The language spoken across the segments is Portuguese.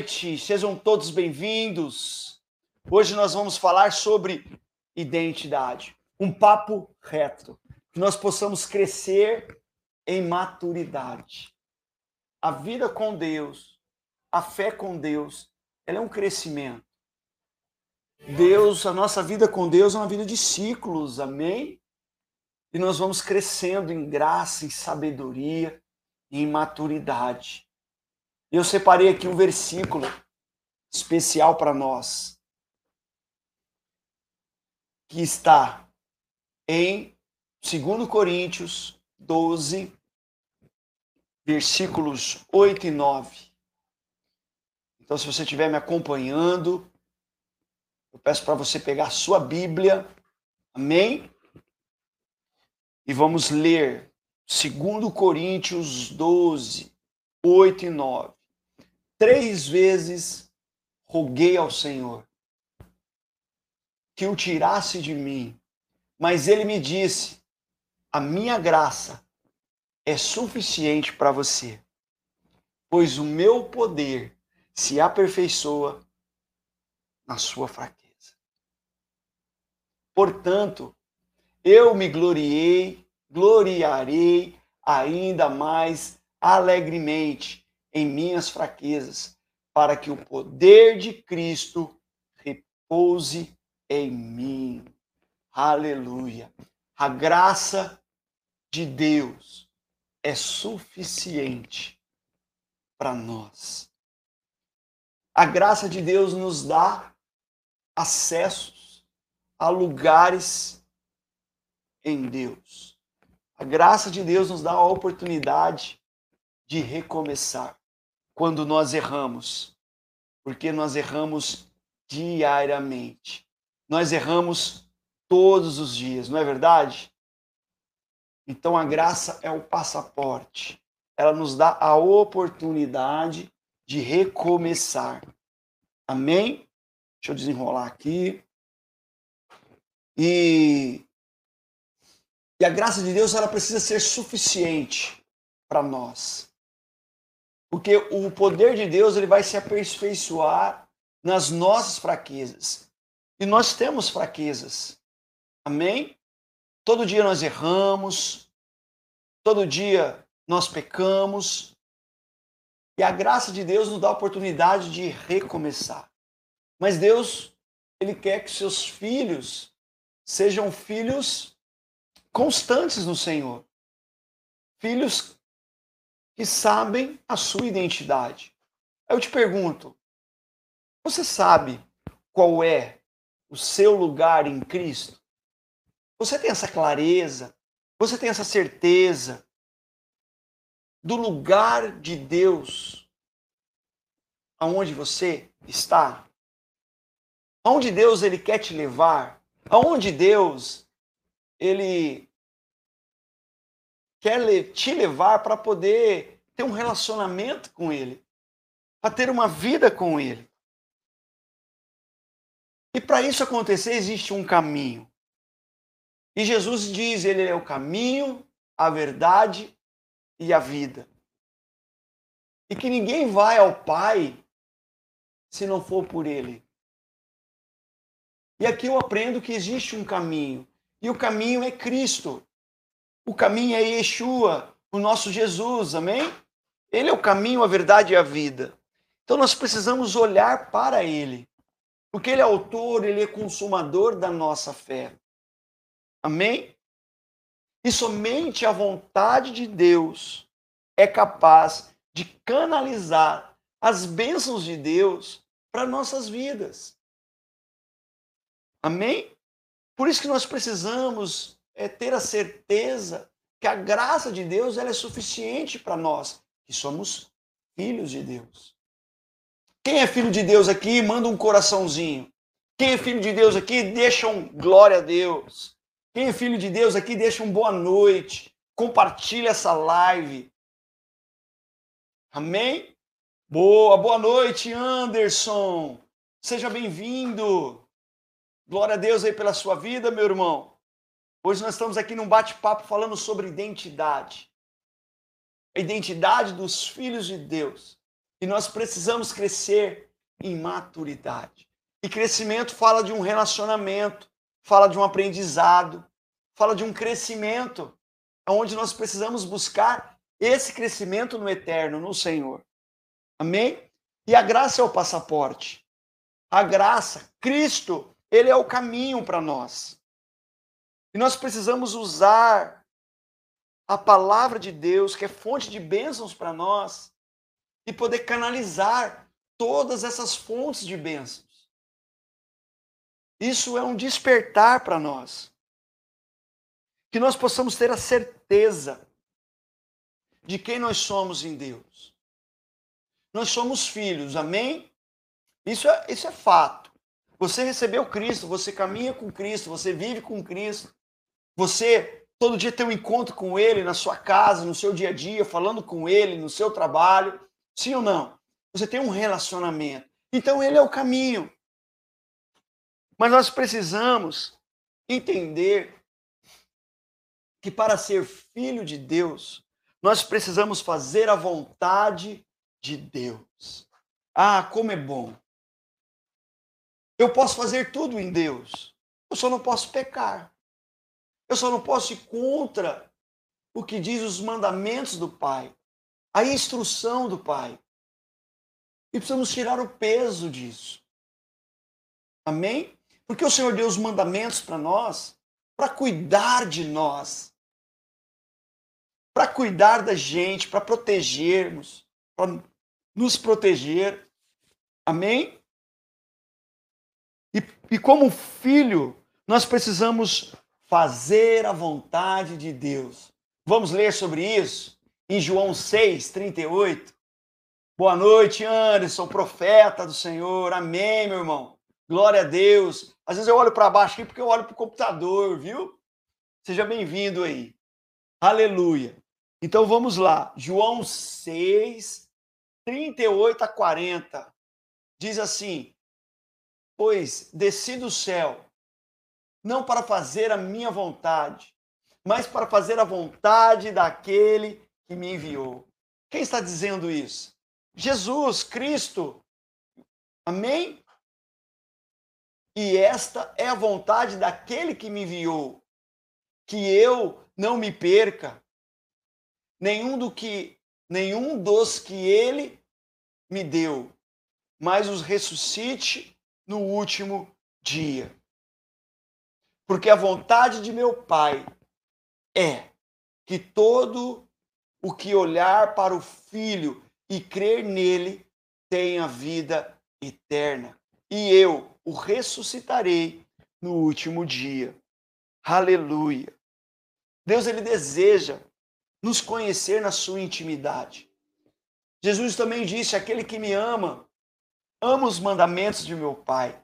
noite, sejam todos bem-vindos. Hoje nós vamos falar sobre identidade, um papo reto, que nós possamos crescer em maturidade. A vida com Deus, a fé com Deus, ela é um crescimento. Deus, a nossa vida com Deus é uma vida de ciclos, amém? E nós vamos crescendo em graça, em sabedoria em maturidade. Eu separei aqui um versículo especial para nós, que está em 2 Coríntios 12, versículos 8 e 9. Então, se você estiver me acompanhando, eu peço para você pegar a sua Bíblia, amém? E vamos ler 2 Coríntios 12, 8 e 9. Três vezes roguei ao Senhor que o tirasse de mim, mas ele me disse: A minha graça é suficiente para você, pois o meu poder se aperfeiçoa na sua fraqueza. Portanto, eu me gloriei, gloriarei ainda mais alegremente em minhas fraquezas, para que o poder de Cristo repouse em mim. Aleluia. A graça de Deus é suficiente para nós. A graça de Deus nos dá acessos a lugares em Deus. A graça de Deus nos dá a oportunidade de recomeçar quando nós erramos, porque nós erramos diariamente. Nós erramos todos os dias, não é verdade? Então a graça é o passaporte. Ela nos dá a oportunidade de recomeçar. Amém? Deixa eu desenrolar aqui. E, e a graça de Deus ela precisa ser suficiente para nós. Porque o poder de Deus ele vai se aperfeiçoar nas nossas fraquezas. E nós temos fraquezas. Amém? Todo dia nós erramos, todo dia nós pecamos. E a graça de Deus nos dá a oportunidade de recomeçar. Mas Deus, ele quer que seus filhos sejam filhos constantes no Senhor. Filhos que sabem a sua identidade. Eu te pergunto: você sabe qual é o seu lugar em Cristo? Você tem essa clareza? Você tem essa certeza do lugar de Deus aonde você está? Aonde Deus ele quer te levar? Aonde Deus ele quer te levar para poder ter um relacionamento com Ele, para ter uma vida com Ele. E para isso acontecer, existe um caminho. E Jesus diz: Ele é o caminho, a verdade e a vida. E que ninguém vai ao Pai se não for por Ele. E aqui eu aprendo que existe um caminho. E o caminho é Cristo. O caminho é Yeshua, o nosso Jesus, amém? Ele é o caminho, a verdade e a vida. Então nós precisamos olhar para Ele, porque Ele é autor, Ele é consumador da nossa fé. Amém? E somente a vontade de Deus é capaz de canalizar as bênçãos de Deus para nossas vidas. Amém? Por isso que nós precisamos é ter a certeza que a graça de Deus ela é suficiente para nós, que somos filhos de Deus. Quem é filho de Deus aqui, manda um coraçãozinho. Quem é filho de Deus aqui, deixa um glória a Deus. Quem é filho de Deus aqui, deixa um boa noite. Compartilha essa live. Amém? Boa, boa noite, Anderson. Seja bem-vindo. Glória a Deus aí pela sua vida, meu irmão. Hoje nós estamos aqui num bate-papo falando sobre identidade. A identidade dos filhos de Deus. E nós precisamos crescer em maturidade. E crescimento fala de um relacionamento, fala de um aprendizado, fala de um crescimento, onde nós precisamos buscar esse crescimento no eterno, no Senhor. Amém? E a graça é o passaporte. A graça, Cristo, ele é o caminho para nós. E nós precisamos usar a palavra de Deus, que é fonte de bênçãos para nós, e poder canalizar todas essas fontes de bênçãos. Isso é um despertar para nós. Que nós possamos ter a certeza de quem nós somos em Deus. Nós somos filhos, amém? Isso é, isso é fato. Você recebeu Cristo, você caminha com Cristo, você vive com Cristo. Você todo dia tem um encontro com Ele na sua casa, no seu dia a dia, falando com Ele, no seu trabalho. Sim ou não? Você tem um relacionamento. Então Ele é o caminho. Mas nós precisamos entender que para ser filho de Deus, nós precisamos fazer a vontade de Deus. Ah, como é bom. Eu posso fazer tudo em Deus. Eu só não posso pecar. Eu só não posso ir contra o que diz os mandamentos do Pai, a instrução do Pai. E precisamos tirar o peso disso. Amém? Porque o Senhor deu os mandamentos para nós para cuidar de nós, para cuidar da gente, para protegermos, para nos proteger. Amém? E, e como filho, nós precisamos fazer a vontade de Deus. Vamos ler sobre isso em João 6, 38. Boa noite, Anderson, profeta do Senhor. Amém, meu irmão. Glória a Deus. Às vezes eu olho para baixo aqui porque eu olho para o computador, viu? Seja bem-vindo aí. Aleluia. Então vamos lá. João 6, 38 a 40. Diz assim: Pois desci do céu, não para fazer a minha vontade, mas para fazer a vontade daquele que me enviou. Quem está dizendo isso? Jesus, Cristo. Amém? E esta é a vontade daquele que me enviou, que eu não me perca nenhum do que nenhum dos que ele me deu, mas os ressuscite no último dia. Porque a vontade de meu Pai é que todo o que olhar para o Filho e crer nele tenha vida eterna. E eu, o ressuscitarei no último dia. Aleluia. Deus ele deseja nos conhecer na sua intimidade. Jesus também disse: aquele que me ama, ama os mandamentos de meu Pai.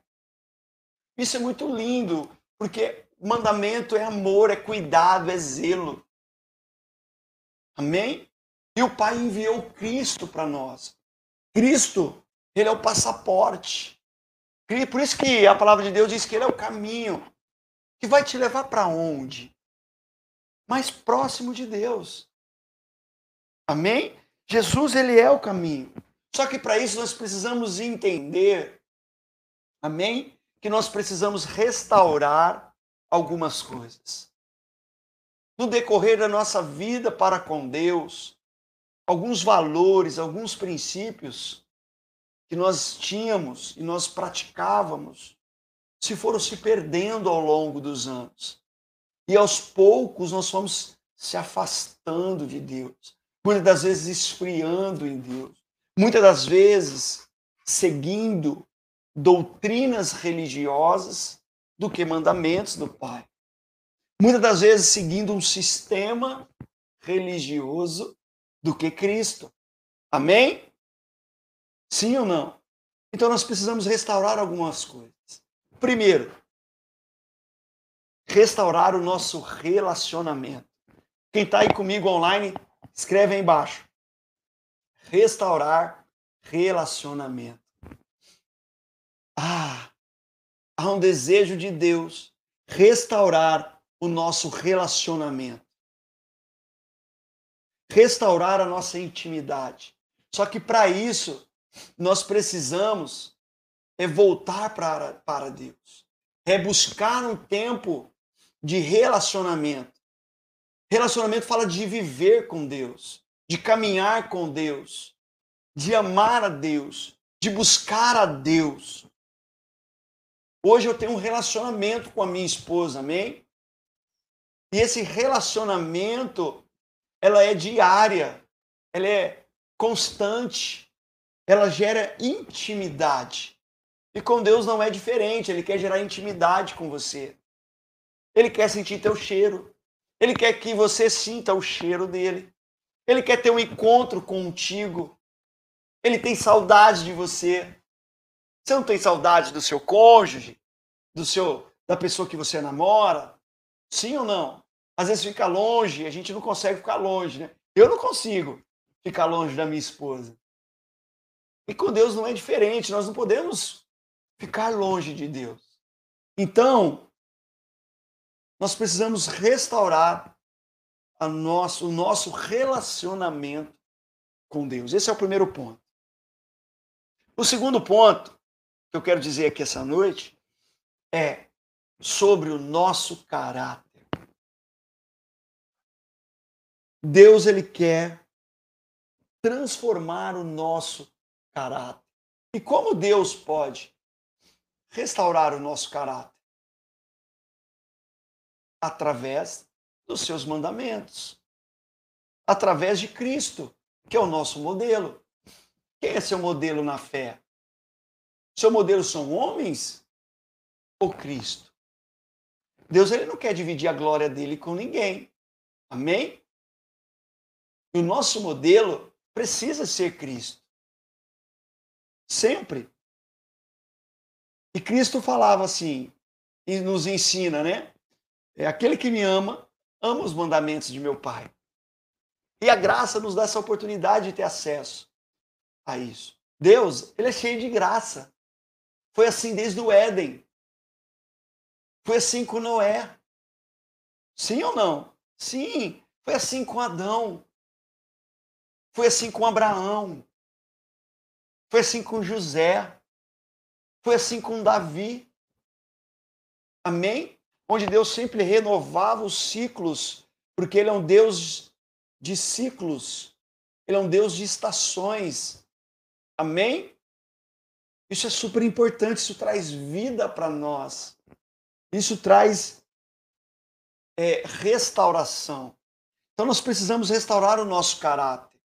Isso é muito lindo, porque mandamento é amor, é cuidado, é zelo. Amém? E o Pai enviou Cristo para nós. Cristo, ele é o passaporte. Por isso que a palavra de Deus diz que ele é o caminho que vai te levar para onde? Mais próximo de Deus. Amém? Jesus, ele é o caminho. Só que para isso nós precisamos entender, amém? Que nós precisamos restaurar algumas coisas. No decorrer da nossa vida para com Deus, alguns valores, alguns princípios que nós tínhamos e nós praticávamos se foram se perdendo ao longo dos anos. E aos poucos nós fomos se afastando de Deus, muitas das vezes esfriando em Deus, muitas das vezes seguindo doutrinas religiosas do que mandamentos do Pai. Muitas das vezes seguindo um sistema religioso do que Cristo. Amém? Sim ou não? Então nós precisamos restaurar algumas coisas. Primeiro, restaurar o nosso relacionamento. Quem está aí comigo online, escreve aí embaixo. Restaurar relacionamento. Ah, há um desejo de Deus restaurar o nosso relacionamento. Restaurar a nossa intimidade. Só que para isso, nós precisamos é voltar para, para Deus, é buscar um tempo de relacionamento. Relacionamento fala de viver com Deus, de caminhar com Deus, de amar a Deus, de buscar a Deus. Hoje eu tenho um relacionamento com a minha esposa, amém? E esse relacionamento, ela é diária, ela é constante, ela gera intimidade. E com Deus não é diferente, ele quer gerar intimidade com você. Ele quer sentir teu cheiro. Ele quer que você sinta o cheiro dele. Ele quer ter um encontro contigo. Ele tem saudade de você. Você não tem saudade do seu cônjuge, do seu da pessoa que você namora? Sim ou não? Às vezes fica longe, a gente não consegue ficar longe, né? Eu não consigo ficar longe da minha esposa. E com Deus não é diferente, nós não podemos ficar longe de Deus. Então, nós precisamos restaurar nosso, o nosso relacionamento com Deus. Esse é o primeiro ponto. O segundo ponto que eu quero dizer aqui essa noite é sobre o nosso caráter. Deus ele quer transformar o nosso caráter. E como Deus pode restaurar o nosso caráter? através dos seus mandamentos, através de Cristo, que é o nosso modelo. Quem é seu modelo na fé? Seu modelo são homens ou Cristo? Deus ele não quer dividir a glória dele com ninguém. Amém? E o nosso modelo precisa ser Cristo. Sempre. E Cristo falava assim, e nos ensina, né? É aquele que me ama, ama os mandamentos de meu Pai. E a graça nos dá essa oportunidade de ter acesso a isso. Deus, ele é cheio de graça. Foi assim desde o Éden. Foi assim com Noé. Sim ou não? Sim. Foi assim com Adão. Foi assim com Abraão. Foi assim com José. Foi assim com Davi. Amém? onde Deus sempre renovava os ciclos, porque Ele é um Deus de ciclos, Ele é um Deus de estações. Amém? Isso é super importante, isso traz vida para nós. Isso traz é, restauração. Então nós precisamos restaurar o nosso caráter.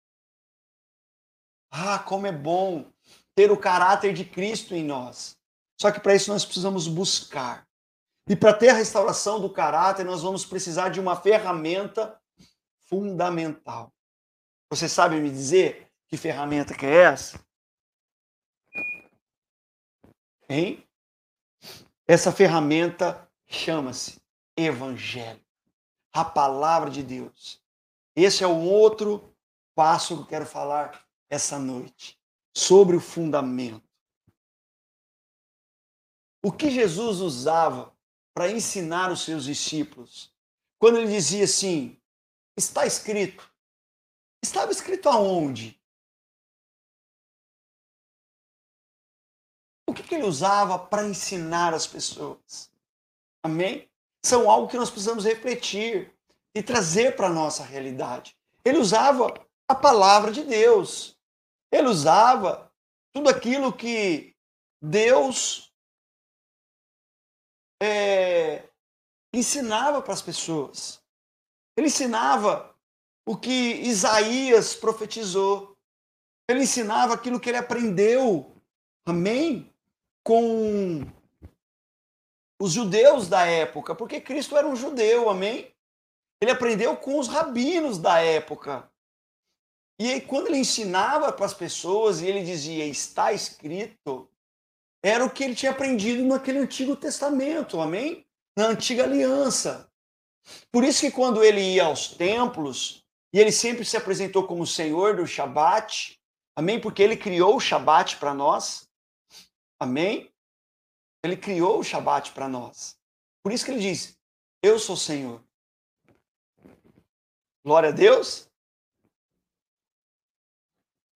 Ah, como é bom ter o caráter de Cristo em nós. Só que para isso nós precisamos buscar. E para ter a restauração do caráter, nós vamos precisar de uma ferramenta fundamental. Você sabe me dizer que ferramenta que é essa? Hein? Essa ferramenta chama-se Evangelho, a palavra de Deus. Esse é um outro passo que eu quero falar essa noite, sobre o fundamento. O que Jesus usava para ensinar os seus discípulos. Quando ele dizia assim: está escrito. Estava escrito aonde? O que, que ele usava para ensinar as pessoas? Amém? São algo que nós precisamos refletir e trazer para a nossa realidade. Ele usava a palavra de Deus. Ele usava tudo aquilo que Deus é, ensinava para as pessoas. Ele ensinava o que Isaías profetizou. Ele ensinava aquilo que ele aprendeu, amém? Com os judeus da época, porque Cristo era um judeu, amém? Ele aprendeu com os rabinos da época. E aí, quando ele ensinava para as pessoas e ele dizia, está escrito, era o que ele tinha aprendido naquele Antigo Testamento, amém? Na antiga aliança. Por isso que quando ele ia aos templos, e ele sempre se apresentou como Senhor do Shabat, amém? Porque ele criou o Shabat para nós, amém? Ele criou o Shabat para nós. Por isso que ele diz: Eu sou o Senhor. Glória a Deus.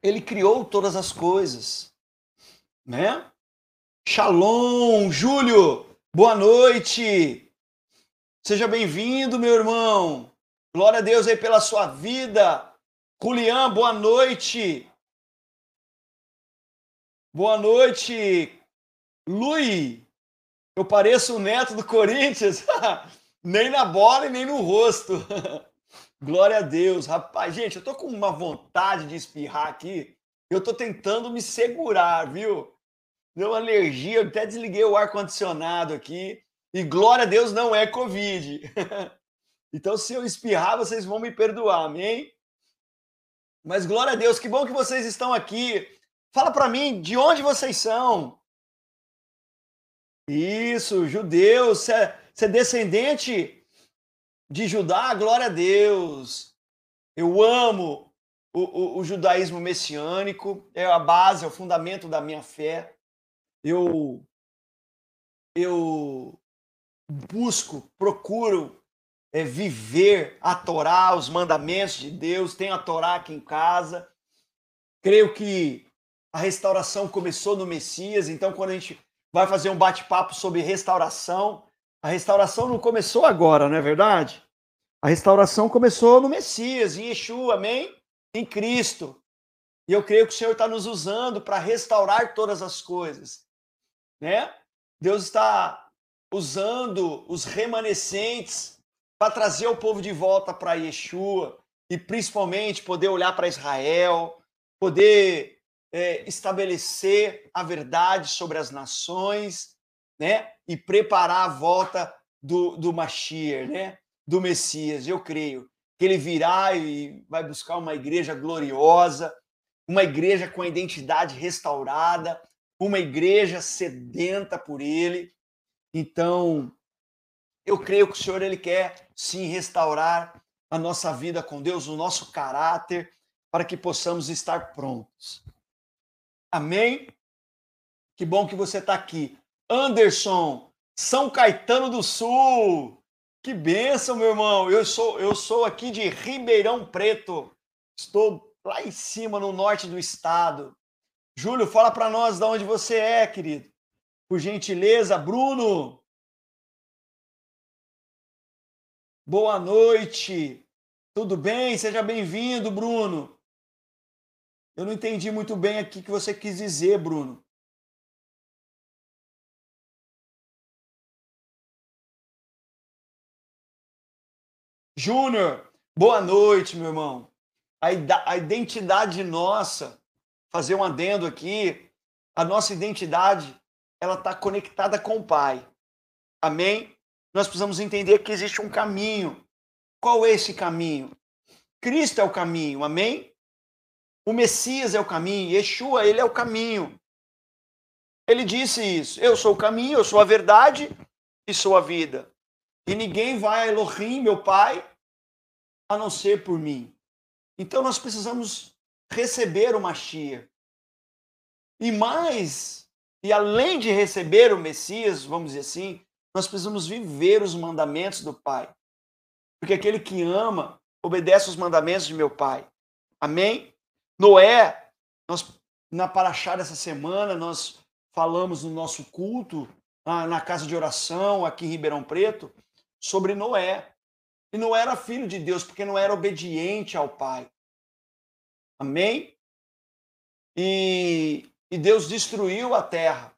Ele criou todas as coisas, né? Shalom, Júlio, boa noite. Seja bem-vindo, meu irmão. Glória a Deus aí pela sua vida. Julian, boa noite. Boa noite, Lui. Eu pareço o neto do Corinthians. nem na bola e nem no rosto. Glória a Deus. Rapaz, gente, eu tô com uma vontade de espirrar aqui. Eu tô tentando me segurar, viu? Deu uma alergia, eu até desliguei o ar-condicionado aqui. E glória a Deus não é Covid. então, se eu espirrar, vocês vão me perdoar, amém? Mas glória a Deus, que bom que vocês estão aqui. Fala para mim, de onde vocês são? Isso, judeus. Você é, é descendente de Judá? Glória a Deus. Eu amo o, o, o judaísmo messiânico. É a base, é o fundamento da minha fé eu eu busco, procuro é, viver a Torá, os mandamentos de Deus, tenho a Torá aqui em casa. Creio que a restauração começou no Messias, então quando a gente vai fazer um bate-papo sobre restauração, a restauração não começou agora, não é verdade? A restauração começou no Messias, em Yeshua, amém? Em Cristo. E eu creio que o Senhor está nos usando para restaurar todas as coisas né? Deus está usando os remanescentes para trazer o povo de volta para Yeshua e principalmente poder olhar para Israel, poder é, estabelecer a verdade sobre as nações, né? E preparar a volta do, do Mashiach, né? Do Messias. Eu creio que ele virá e vai buscar uma igreja gloriosa, uma igreja com a identidade restaurada, uma igreja sedenta por ele. Então, eu creio que o Senhor ele quer sim restaurar a nossa vida com Deus, o nosso caráter, para que possamos estar prontos. Amém? Que bom que você está aqui. Anderson, São Caetano do Sul. Que bênção, meu irmão. Eu sou, eu sou aqui de Ribeirão Preto. Estou lá em cima, no norte do estado. Júlio, fala para nós de onde você é, querido. Por gentileza, Bruno. Boa noite. Tudo bem? Seja bem-vindo, Bruno. Eu não entendi muito bem aqui o que você quis dizer, Bruno. Júnior, boa noite, meu irmão. A, identidade nossa fazer um adendo aqui. A nossa identidade, ela está conectada com o Pai. Amém? Nós precisamos entender que existe um caminho. Qual é esse caminho? Cristo é o caminho, amém? O Messias é o caminho, Yeshua, ele é o caminho. Ele disse isso: Eu sou o caminho, eu sou a verdade e sou a vida. E ninguém vai a Elohim, meu Pai, a não ser por mim. Então nós precisamos receber o Machia. E mais, e além de receber o Messias, vamos dizer assim, nós precisamos viver os mandamentos do Pai. Porque aquele que ama obedece os mandamentos de meu Pai. Amém? Noé, nós, na Paraxá dessa semana, nós falamos no nosso culto, na casa de oração aqui em Ribeirão Preto, sobre Noé. E Noé era filho de Deus porque não era obediente ao Pai. Amém? E, e Deus destruiu a terra.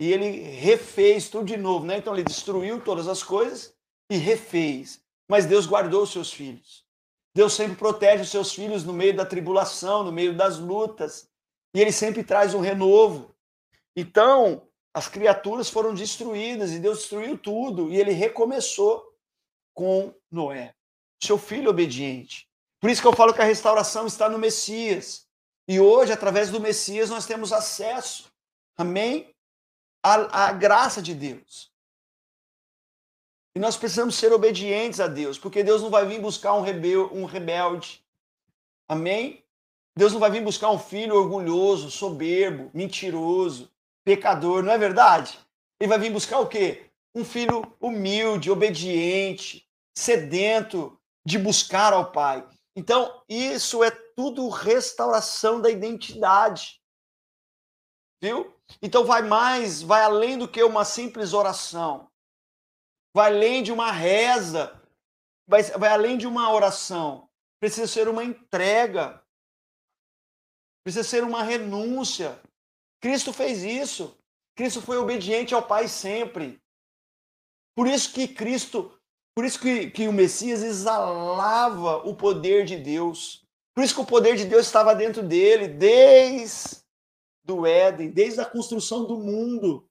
E ele refez tudo de novo, né? Então ele destruiu todas as coisas e refez. Mas Deus guardou os seus filhos. Deus sempre protege os seus filhos no meio da tribulação, no meio das lutas. E ele sempre traz um renovo. Então, as criaturas foram destruídas e Deus destruiu tudo. E ele recomeçou com Noé, seu filho obediente. Por isso que eu falo que a restauração está no Messias. E hoje, através do Messias, nós temos acesso, amém? À, à graça de Deus. E nós precisamos ser obedientes a Deus, porque Deus não vai vir buscar um, rebel, um rebelde. Amém? Deus não vai vir buscar um filho orgulhoso, soberbo, mentiroso, pecador, não é verdade? Ele vai vir buscar o quê? Um filho humilde, obediente, sedento de buscar ao Pai. Então, isso é tudo restauração da identidade. Viu? Então vai mais, vai além do que uma simples oração. Vai além de uma reza, vai, vai além de uma oração. Precisa ser uma entrega. Precisa ser uma renúncia. Cristo fez isso. Cristo foi obediente ao Pai sempre. Por isso que Cristo, por isso que, que o Messias exalava o poder de Deus. Por isso que o poder de Deus estava dentro dele, desde do Éden, desde a construção do mundo,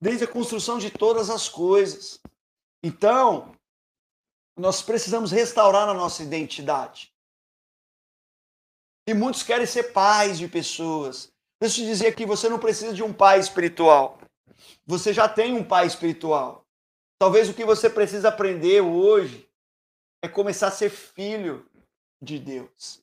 desde a construção de todas as coisas. Então, nós precisamos restaurar a nossa identidade. E muitos querem ser pais de pessoas. Deixa eu te dizer que você não precisa de um pai espiritual. Você já tem um pai espiritual. Talvez o que você precisa aprender hoje é começar a ser filho de Deus.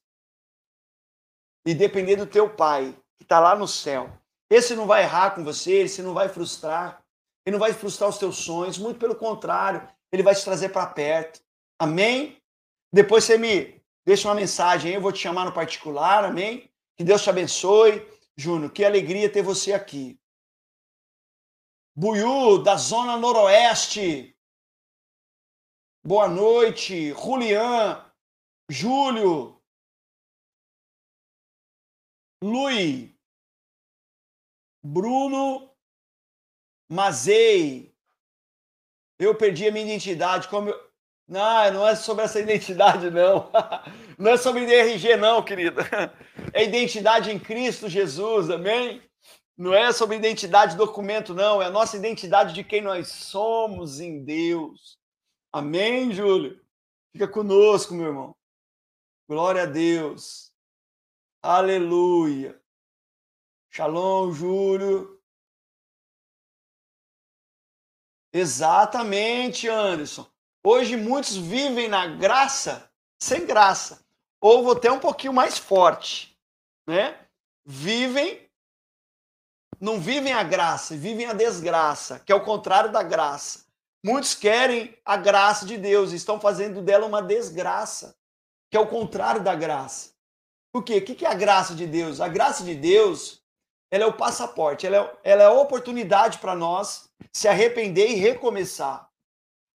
E depender do teu pai, que está lá no céu. Esse não vai errar com você, esse não vai frustrar. Ele não vai frustrar os teus sonhos, muito pelo contrário, ele vai te trazer para perto. Amém? Depois você me deixa uma mensagem aí, eu vou te chamar no particular, amém? Que Deus te abençoe. Júnior, que alegria ter você aqui. Buiú, da Zona Noroeste. Boa noite. Julian, Júlio, Lui, Bruno, Mazei. Eu perdi a minha identidade. Como eu... Não, não é sobre essa identidade, não. Não é sobre DRG, não, querida. É identidade em Cristo Jesus, amém? Não é sobre identidade documento, não. É a nossa identidade de quem nós somos em Deus. Amém, Júlio? Fica conosco, meu irmão. Glória a Deus. Aleluia. Shalom, Júlio. Exatamente, Anderson. Hoje muitos vivem na graça sem graça. Ou vou ter um pouquinho mais forte, né? Vivem não vivem a graça, vivem a desgraça, que é o contrário da graça. Muitos querem a graça de Deus e estão fazendo dela uma desgraça, que é o contrário da graça. Por quê? O que é a graça de Deus? A graça de Deus ela é o passaporte, ela é, ela é a oportunidade para nós se arrepender e recomeçar.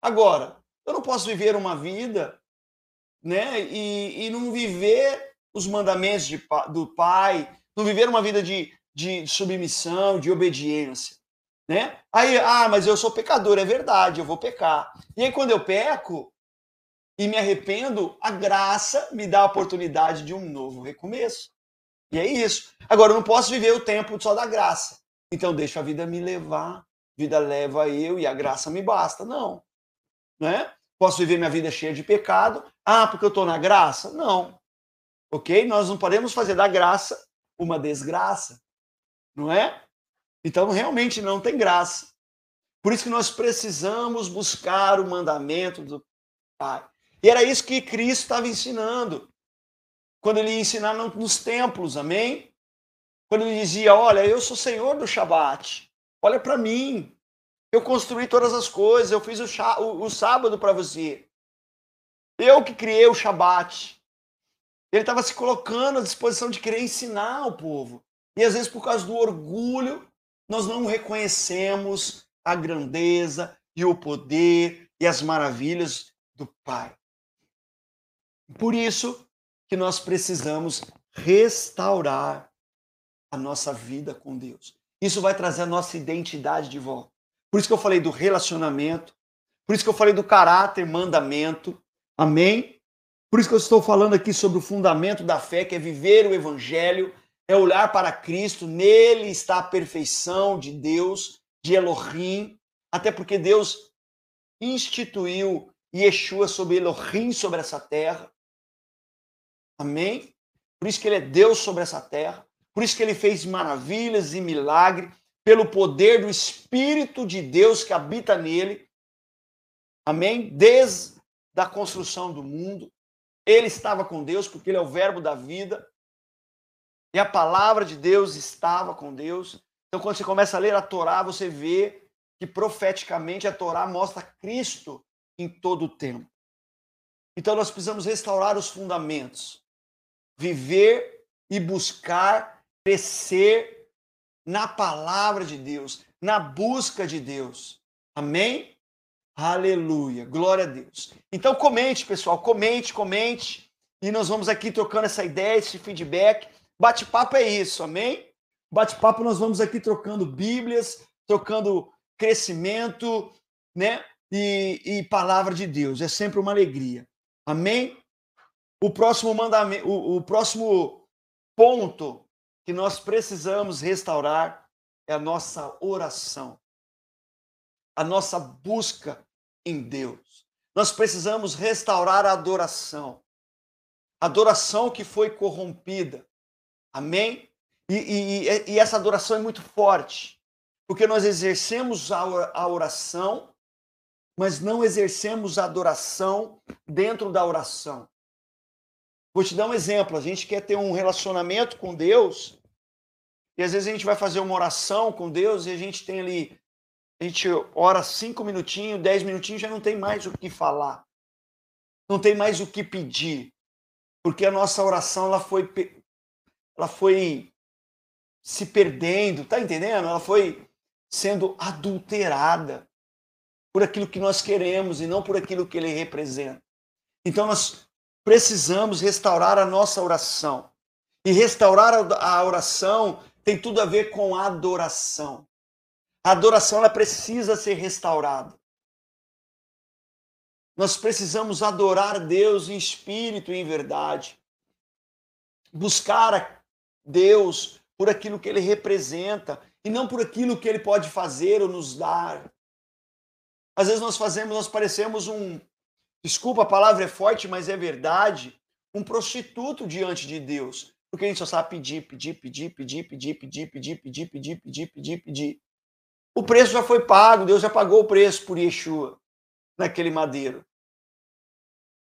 Agora, eu não posso viver uma vida né, e, e não viver os mandamentos de, do Pai, não viver uma vida de, de submissão, de obediência. Né? Aí, ah, mas eu sou pecador, é verdade, eu vou pecar. E aí, quando eu peco e me arrependo, a graça me dá a oportunidade de um novo recomeço. E é isso. Agora, eu não posso viver o tempo só da graça. Então, deixa a vida me levar, vida leva eu e a graça me basta. Não. Né? Posso viver minha vida cheia de pecado. Ah, porque eu estou na graça? Não. Ok? Nós não podemos fazer da graça uma desgraça. Não é? Então, realmente não tem graça. Por isso que nós precisamos buscar o mandamento do Pai. E era isso que Cristo estava ensinando. Quando ele ia ensinar nos templos, amém? Quando ele dizia: Olha, eu sou senhor do Shabat. Olha para mim. Eu construí todas as coisas, eu fiz o, o, o sábado para você. Eu que criei o Shabat. Ele estava se colocando à disposição de querer ensinar o povo. E às vezes, por causa do orgulho, nós não reconhecemos a grandeza e o poder e as maravilhas do Pai. Por isso que nós precisamos restaurar a nossa vida com Deus. Isso vai trazer a nossa identidade de volta. Por isso que eu falei do relacionamento, por isso que eu falei do caráter, mandamento. Amém? Por isso que eu estou falando aqui sobre o fundamento da fé, que é viver o evangelho, é olhar para Cristo, nele está a perfeição de Deus, de Elohim, até porque Deus instituiu Yeshua sobre Elohim sobre essa terra. Amém? Por isso que ele é Deus sobre essa terra. Por isso que ele fez maravilhas e milagres pelo poder do Espírito de Deus que habita nele. Amém? Desde a construção do mundo, ele estava com Deus, porque ele é o Verbo da vida. E a palavra de Deus estava com Deus. Então, quando você começa a ler a Torá, você vê que profeticamente a Torá mostra Cristo em todo o tempo. Então, nós precisamos restaurar os fundamentos. Viver e buscar crescer na palavra de Deus, na busca de Deus. Amém? Aleluia. Glória a Deus. Então comente, pessoal, comente, comente. E nós vamos aqui trocando essa ideia, esse feedback. Bate-papo é isso, amém? Bate-papo nós vamos aqui trocando Bíblias, trocando crescimento, né? E, e palavra de Deus. É sempre uma alegria. Amém? O próximo mandamento, o, o próximo ponto que nós precisamos restaurar é a nossa oração. A nossa busca em Deus. Nós precisamos restaurar a adoração. Adoração que foi corrompida. Amém? E, e, e essa adoração é muito forte, porque nós exercemos a oração, mas não exercemos a adoração dentro da oração. Vou te dar um exemplo. A gente quer ter um relacionamento com Deus, e às vezes a gente vai fazer uma oração com Deus e a gente tem ali a gente ora cinco minutinhos, dez minutinhos, já não tem mais o que falar. Não tem mais o que pedir. Porque a nossa oração ela foi, ela foi se perdendo, tá entendendo? Ela foi sendo adulterada por aquilo que nós queremos e não por aquilo que ele representa. Então nós precisamos restaurar a nossa oração. E restaurar a oração tem tudo a ver com adoração. A adoração ela precisa ser restaurada. Nós precisamos adorar Deus em espírito e em verdade. Buscar Deus por aquilo que ele representa e não por aquilo que ele pode fazer ou nos dar. Às vezes nós fazemos, nós parecemos um, desculpa, a palavra é forte, mas é verdade, um prostituto diante de Deus. Porque a gente só sabe pedir, pedir, pedir, pedir, pedir, pedir, pedir, pedir, pedir, pedir, pedir, pedir. O preço já foi pago, Deus já pagou o preço por Yeshua naquele madeiro.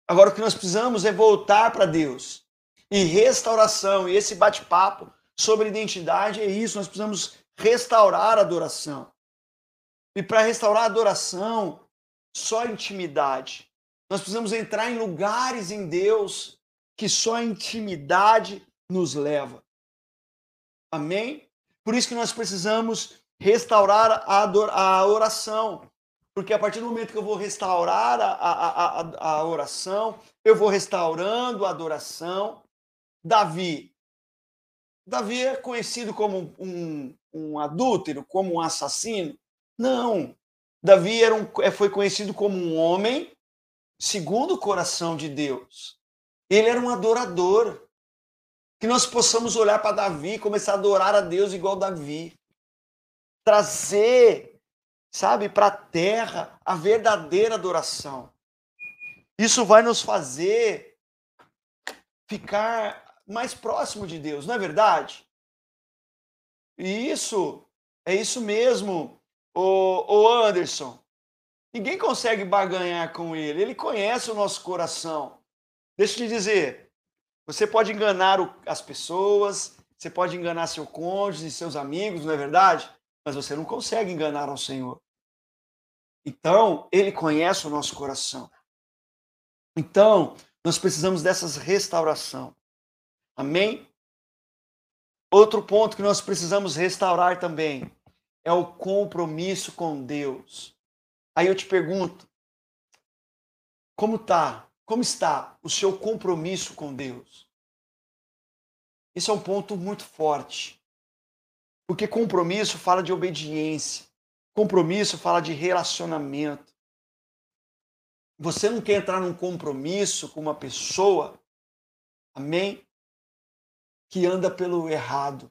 Agora o que nós precisamos é voltar para Deus. E restauração, e esse bate-papo sobre identidade é isso, nós precisamos restaurar a adoração. E para restaurar a adoração, só intimidade. Nós precisamos entrar em lugares em Deus que só a intimidade nos leva. Amém? Por isso que nós precisamos restaurar a, oração. Porque a partir do momento que eu vou restaurar a, a, a, a oração, eu vou restaurando a adoração. Davi. Davi é conhecido como um, um adúltero, como um assassino? Não. Davi era um, é, foi conhecido como um homem segundo o coração de Deus. Ele era um adorador. Que nós possamos olhar para Davi e começar a adorar a Deus igual Davi trazer, sabe, para a terra a verdadeira adoração. Isso vai nos fazer ficar mais próximo de Deus, não é verdade? E isso, é isso mesmo, o, Anderson. Ninguém consegue baganhar com ele, ele conhece o nosso coração. Deixa eu te dizer, você pode enganar as pessoas, você pode enganar seu cônjuge, seus amigos, não é verdade? mas você não consegue enganar ao Senhor. Então, Ele conhece o nosso coração. Então, nós precisamos dessas restauração. Amém? Outro ponto que nós precisamos restaurar também é o compromisso com Deus. Aí eu te pergunto, como tá? Como está o seu compromisso com Deus? Isso é um ponto muito forte. Porque compromisso fala de obediência. Compromisso fala de relacionamento. Você não quer entrar num compromisso com uma pessoa, amém? Que anda pelo errado.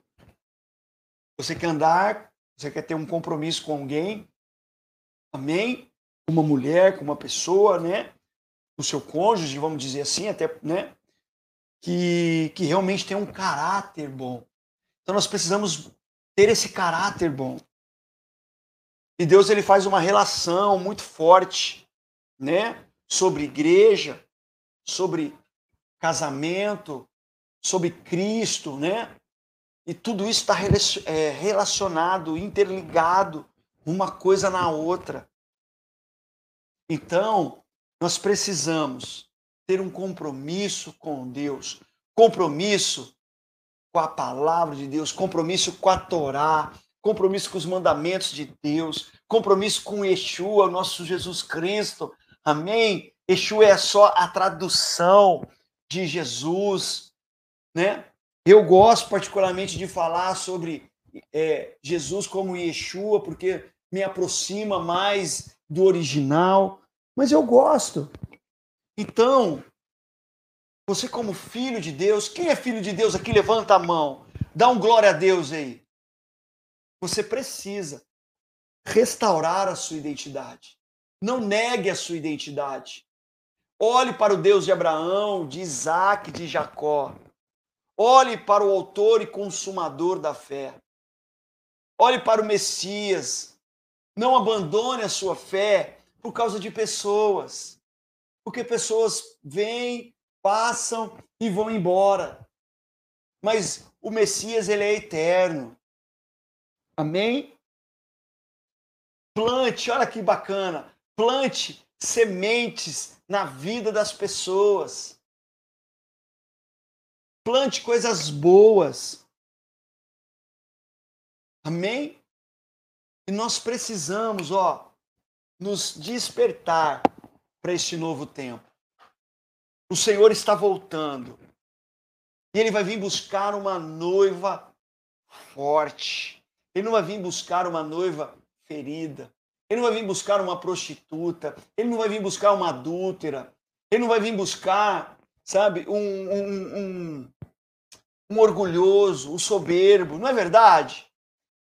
Você quer andar, você quer ter um compromisso com alguém, amém? Uma mulher, com uma pessoa, né? O seu cônjuge, vamos dizer assim, até, né? Que, que realmente tem um caráter bom. Então nós precisamos ter esse caráter bom. E Deus ele faz uma relação muito forte, né, sobre igreja, sobre casamento, sobre Cristo, né? E tudo isso está é, relacionado, interligado, uma coisa na outra. Então, nós precisamos ter um compromisso com Deus, compromisso com a palavra de Deus, compromisso com a Torá, compromisso com os mandamentos de Deus, compromisso com Yeshua, nosso Jesus Cristo. Amém? Yeshua é só a tradução de Jesus, né? Eu gosto particularmente de falar sobre é, Jesus como Yeshua, porque me aproxima mais do original, mas eu gosto. Então, você como filho de Deus, quem é filho de Deus aqui? Levanta a mão. Dá um glória a Deus aí. Você precisa restaurar a sua identidade. Não negue a sua identidade. Olhe para o Deus de Abraão, de Isaac, de Jacó. Olhe para o autor e consumador da fé. Olhe para o Messias. Não abandone a sua fé por causa de pessoas. Porque pessoas vêm, passam e vão embora. Mas o Messias, ele é eterno. Amém? Plante, olha que bacana. Plante sementes na vida das pessoas. Plante coisas boas. Amém? E nós precisamos, ó, nos despertar para este novo tempo. O Senhor está voltando. E ele vai vir buscar uma noiva forte. Ele não vai vir buscar uma noiva ferida. Ele não vai vir buscar uma prostituta. Ele não vai vir buscar uma adúltera. Ele não vai vir buscar, sabe, um, um, um, um orgulhoso, um soberbo. Não é verdade?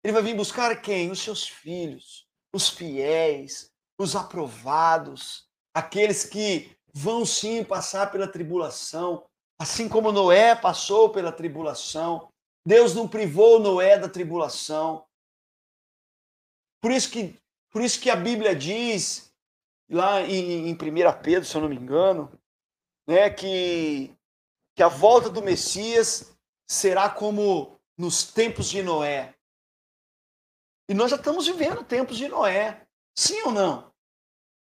Ele vai vir buscar quem? Os seus filhos, os fiéis, os aprovados, aqueles que vão sim passar pela tribulação, assim como Noé passou pela tribulação. Deus não privou Noé da tribulação. Por isso que, por isso que a Bíblia diz, lá em, em 1 Pedro, se eu não me engano, né, que, que a volta do Messias será como nos tempos de Noé. E nós já estamos vivendo tempos de Noé. Sim ou não?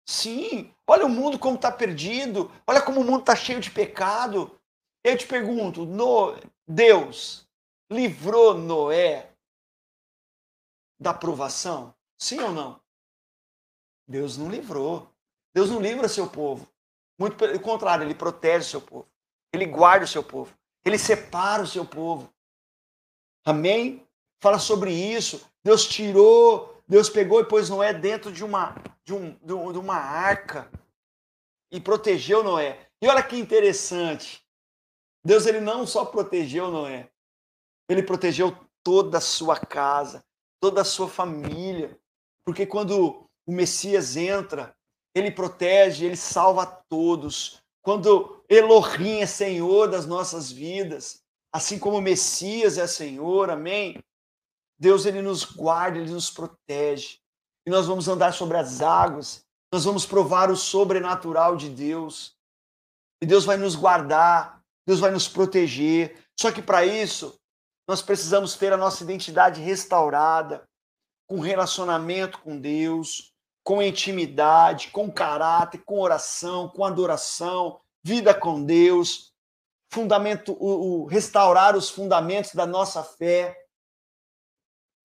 Sim. Olha o mundo como está perdido. Olha como o mundo está cheio de pecado. Eu te pergunto, no... Deus livrou Noé da provação? Sim ou não? Deus não livrou. Deus não livra seu povo. Muito pelo contrário, ele protege o seu povo. Ele guarda o seu povo. Ele separa o seu povo. Amém? Fala sobre isso. Deus tirou, Deus pegou e pôs Noé dentro de uma, de, um, de uma arca e protegeu Noé. E olha que interessante. Deus ele não só protegeu Noé, ele protegeu toda a sua casa, toda a sua família. Porque quando o Messias entra, ele protege, ele salva todos. Quando Elohim é Senhor das nossas vidas, assim como o Messias é Senhor, amém? Deus ele nos guarda, ele nos protege. E nós vamos andar sobre as águas, nós vamos provar o sobrenatural de Deus. E Deus vai nos guardar, Deus vai nos proteger. Só que para isso, nós precisamos ter a nossa identidade restaurada, com relacionamento com Deus, com intimidade, com caráter, com oração, com adoração, vida com Deus, fundamento, o, o restaurar os fundamentos da nossa fé.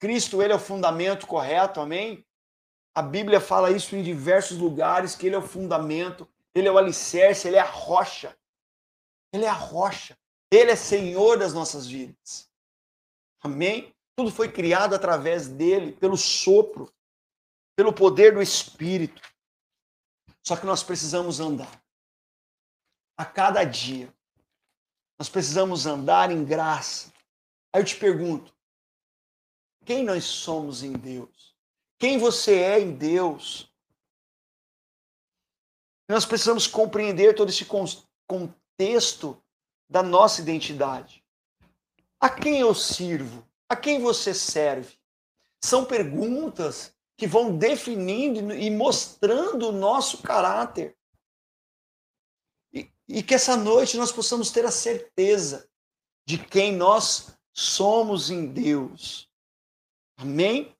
Cristo, ele é o fundamento correto, amém? A Bíblia fala isso em diversos lugares, que ele é o fundamento, ele é o alicerce, ele é a rocha. Ele é a rocha. Ele é Senhor das nossas vidas. Amém? Tudo foi criado através dele, pelo sopro, pelo poder do Espírito. Só que nós precisamos andar. A cada dia. Nós precisamos andar em graça. Aí eu te pergunto: quem nós somos em Deus, quem você é em Deus. Nós precisamos compreender todo esse contexto da nossa identidade. A quem eu sirvo? A quem você serve? São perguntas que vão definindo e mostrando o nosso caráter. E, e que essa noite nós possamos ter a certeza de quem nós somos em Deus. Amém?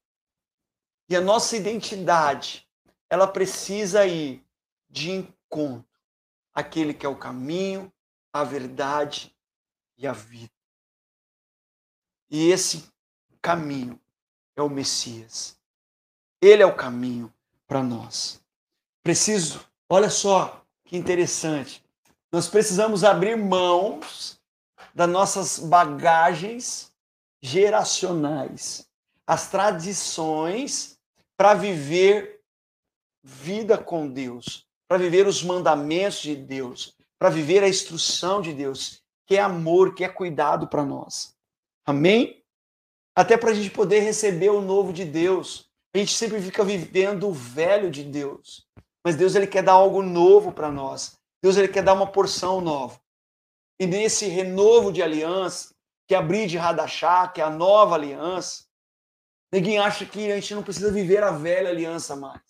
E a nossa identidade, ela precisa ir de encontro àquele que é o caminho, a verdade e a vida. E esse caminho é o Messias. Ele é o caminho para nós. Preciso, olha só que interessante. Nós precisamos abrir mãos das nossas bagagens geracionais, as tradições para viver vida com Deus, para viver os mandamentos de Deus, para viver a instrução de Deus, que é amor, que é cuidado para nós. Amém? Até para a gente poder receber o novo de Deus. A gente sempre fica vivendo o velho de Deus. Mas Deus ele quer dar algo novo para nós. Deus ele quer dar uma porção nova. E nesse renovo de aliança, que é abrir de Radachá, que é a nova aliança, ninguém acha que a gente não precisa viver a velha aliança mais.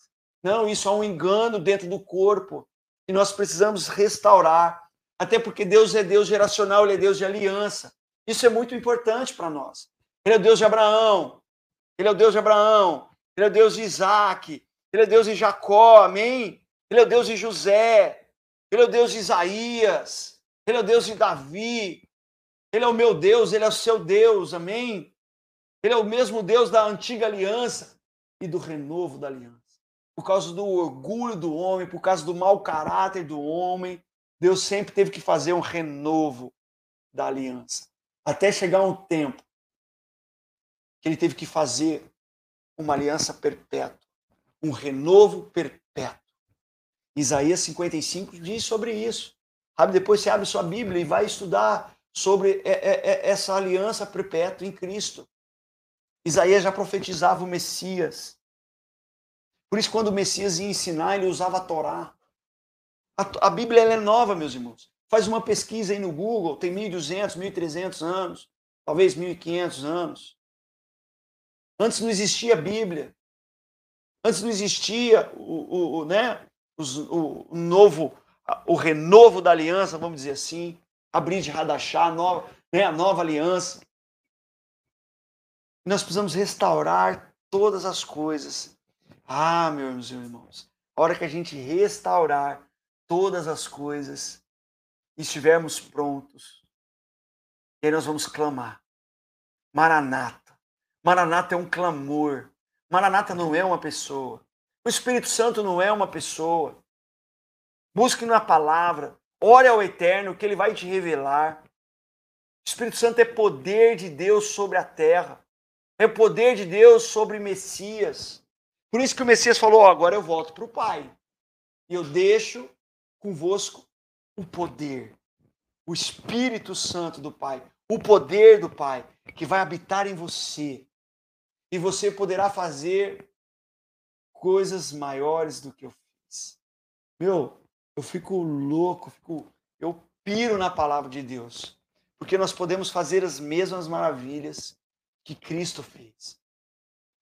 Não, isso é um engano dentro do corpo. E nós precisamos restaurar. Até porque Deus é Deus geracional, Ele é Deus de aliança. Isso é muito importante para nós. Ele é o Deus de Abraão. Ele é o Deus de Abraão. Ele é o Deus de Isaac. Ele é o Deus de Jacó. Amém? Ele é o Deus de José. Ele é o Deus de Isaías. Ele é o Deus de Davi. Ele é o meu Deus. Ele é o seu Deus. Amém? Ele é o mesmo Deus da antiga aliança e do renovo da aliança. Por causa do orgulho do homem, por causa do mau caráter do homem, Deus sempre teve que fazer um renovo da aliança. Até chegar um tempo que ele teve que fazer uma aliança perpétua, um renovo perpétuo. Isaías 55 diz sobre isso. Depois você abre sua Bíblia e vai estudar sobre essa aliança perpétua em Cristo. Isaías já profetizava o Messias. Por isso, quando o Messias ia ensinar, ele usava a Torá. A, a Bíblia é nova, meus irmãos. Faz uma pesquisa aí no Google, tem 1.200, 1.300 anos, talvez 1.500 anos. Antes não existia Bíblia. Antes não existia o, o, o né, o, o, novo, o renovo da aliança, vamos dizer assim, abrir de Radachá, a nova, né, a nova aliança. Nós precisamos restaurar todas as coisas. Ah, meus irmãos, a hora que a gente restaurar todas as coisas, estivermos prontos, e aí nós vamos clamar. Maranata. Maranata é um clamor. Maranata não é uma pessoa. O Espírito Santo não é uma pessoa. Busque na palavra. Ore ao Eterno que ele vai te revelar. O Espírito Santo é poder de Deus sobre a terra. É o poder de Deus sobre Messias. Por isso que o Messias falou: oh, agora eu volto para o Pai. E eu deixo convosco o poder, o Espírito Santo do Pai, o poder do Pai, que vai habitar em você. E você poderá fazer coisas maiores do que eu fiz. Meu, eu fico louco, fico, eu piro na palavra de Deus. Porque nós podemos fazer as mesmas maravilhas que Cristo fez.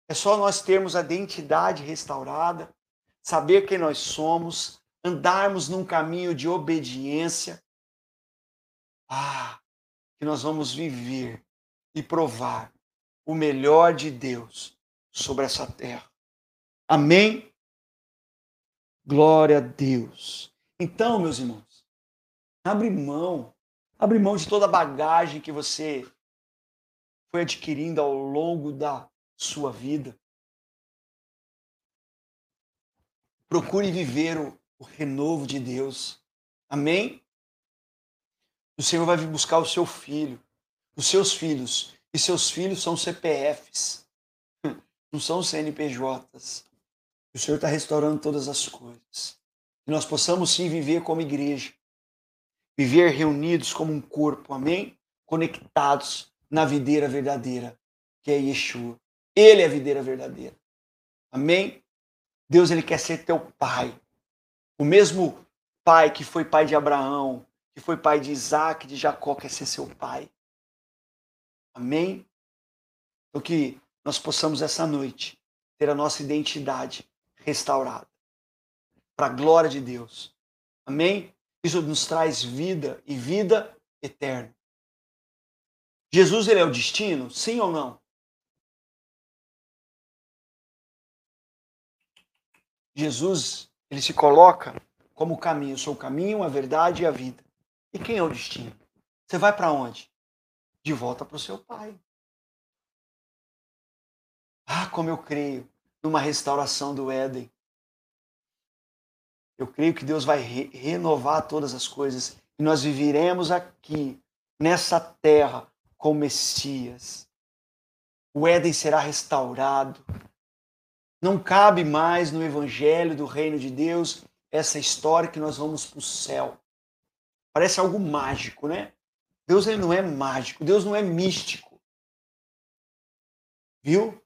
É só nós termos a identidade restaurada, saber quem nós somos, andarmos num caminho de obediência. Ah, que nós vamos viver e provar o melhor de Deus sobre essa terra. Amém? Glória a Deus. Então, meus irmãos, abre mão, abre mão de toda a bagagem que você foi adquirindo ao longo da sua vida. Procure viver o, o renovo de Deus. Amém? O Senhor vai vir buscar o seu filho, os seus filhos. E seus filhos são CPFs, não são CNPJs. O Senhor está restaurando todas as coisas. Que nós possamos sim viver como igreja, viver reunidos como um corpo, amém? Conectados na videira verdadeira, que é Yeshua. Ele é a videira verdadeira. Amém? Deus ele quer ser teu pai. O mesmo pai que foi pai de Abraão, que foi pai de Isaac, de Jacó, quer ser seu pai. Amém? Então que nós possamos essa noite ter a nossa identidade restaurada. Para a glória de Deus. Amém? Isso nos traz vida e vida eterna. Jesus ele é o destino? Sim ou não? Jesus, ele se coloca como o caminho. Eu sou o caminho, a verdade e a vida. E quem é o destino? Você vai para onde? de volta para o seu pai. Ah, como eu creio numa restauração do Éden. Eu creio que Deus vai re renovar todas as coisas e nós viveremos aqui, nessa terra, com Messias. O Éden será restaurado. Não cabe mais no Evangelho do Reino de Deus essa história que nós vamos para o céu. Parece algo mágico, né? Deus ele não é mágico, Deus não é místico. Viu?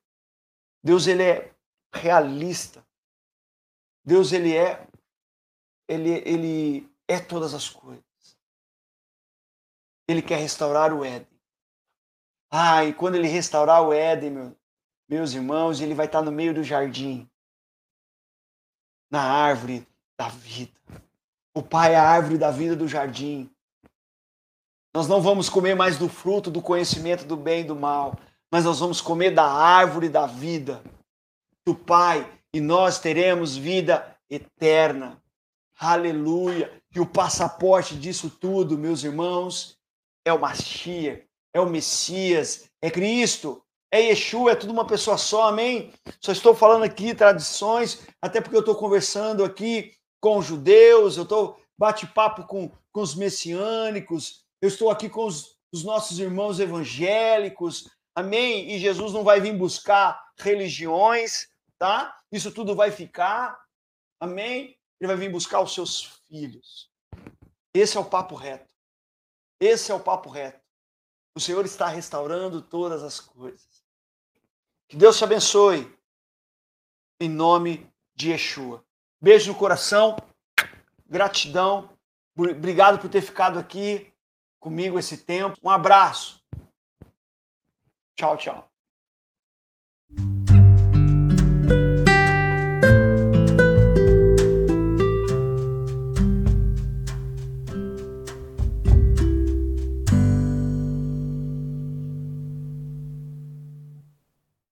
Deus ele é realista. Deus ele é ele ele é todas as coisas. Ele quer restaurar o Éden. Ah, e quando ele restaurar o Éden, meu, meus irmãos, ele vai estar no meio do jardim, na árvore da vida. O Pai é a árvore da vida do jardim. Nós não vamos comer mais do fruto do conhecimento do bem e do mal, mas nós vamos comer da árvore da vida do Pai e nós teremos vida eterna. Aleluia! E o passaporte disso tudo, meus irmãos, é o Mashiach, é o Messias, é Cristo, é Yeshua, é tudo uma pessoa só, amém? Só estou falando aqui tradições, até porque eu estou conversando aqui com judeus, eu estou bate-papo com, com os messiânicos, eu estou aqui com os, os nossos irmãos evangélicos, amém? E Jesus não vai vir buscar religiões, tá? Isso tudo vai ficar, amém? Ele vai vir buscar os seus filhos. Esse é o papo reto. Esse é o papo reto. O Senhor está restaurando todas as coisas. Que Deus te abençoe. Em nome de Yeshua. Beijo no coração. Gratidão. Obrigado por ter ficado aqui comigo esse tempo. Um abraço. Tchau, tchau.